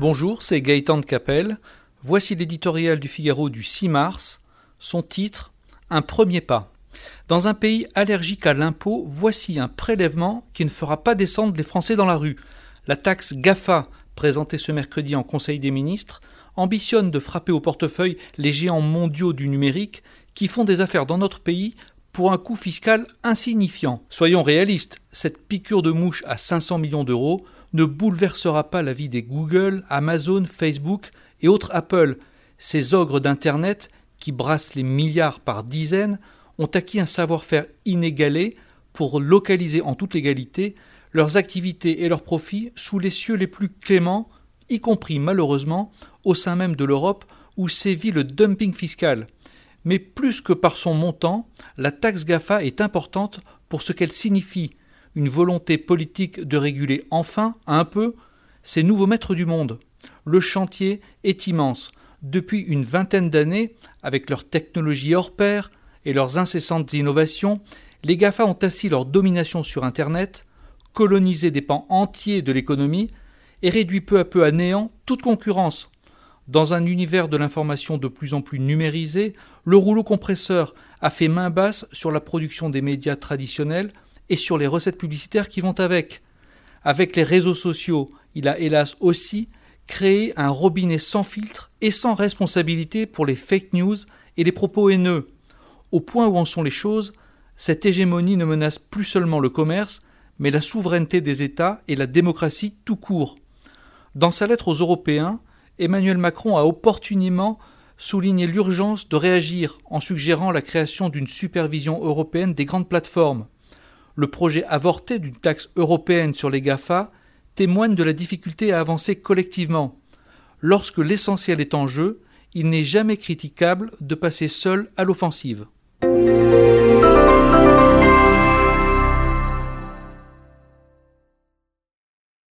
Bonjour, c'est Gaëtan de Capelle. Voici l'éditorial du Figaro du 6 mars. Son titre Un premier pas. Dans un pays allergique à l'impôt, voici un prélèvement qui ne fera pas descendre les Français dans la rue. La taxe GAFA, présentée ce mercredi en Conseil des ministres, ambitionne de frapper au portefeuille les géants mondiaux du numérique qui font des affaires dans notre pays pour un coût fiscal insignifiant. Soyons réalistes, cette piqûre de mouche à 500 millions d'euros ne bouleversera pas la vie des Google, Amazon, Facebook et autres Apple. Ces ogres d'Internet, qui brassent les milliards par dizaines, ont acquis un savoir-faire inégalé pour localiser en toute légalité leurs activités et leurs profits sous les cieux les plus cléments, y compris malheureusement au sein même de l'Europe où sévit le dumping fiscal. Mais plus que par son montant, la taxe GAFA est importante pour ce qu'elle signifie une volonté politique de réguler enfin, un peu, ces nouveaux maîtres du monde. Le chantier est immense. Depuis une vingtaine d'années, avec leurs technologies hors pair et leurs incessantes innovations, les GAFA ont assis leur domination sur Internet, colonisé des pans entiers de l'économie et réduit peu à peu à néant toute concurrence. Dans un univers de l'information de plus en plus numérisé, le rouleau compresseur a fait main basse sur la production des médias traditionnels et sur les recettes publicitaires qui vont avec. Avec les réseaux sociaux, il a hélas aussi créé un robinet sans filtre et sans responsabilité pour les fake news et les propos haineux. Au point où en sont les choses, cette hégémonie ne menace plus seulement le commerce, mais la souveraineté des États et la démocratie tout court. Dans sa lettre aux Européens, Emmanuel Macron a opportunément souligné l'urgence de réagir en suggérant la création d'une supervision européenne des grandes plateformes le projet avorté d'une taxe européenne sur les GAFA témoigne de la difficulté à avancer collectivement. Lorsque l'essentiel est en jeu, il n'est jamais critiquable de passer seul à l'offensive.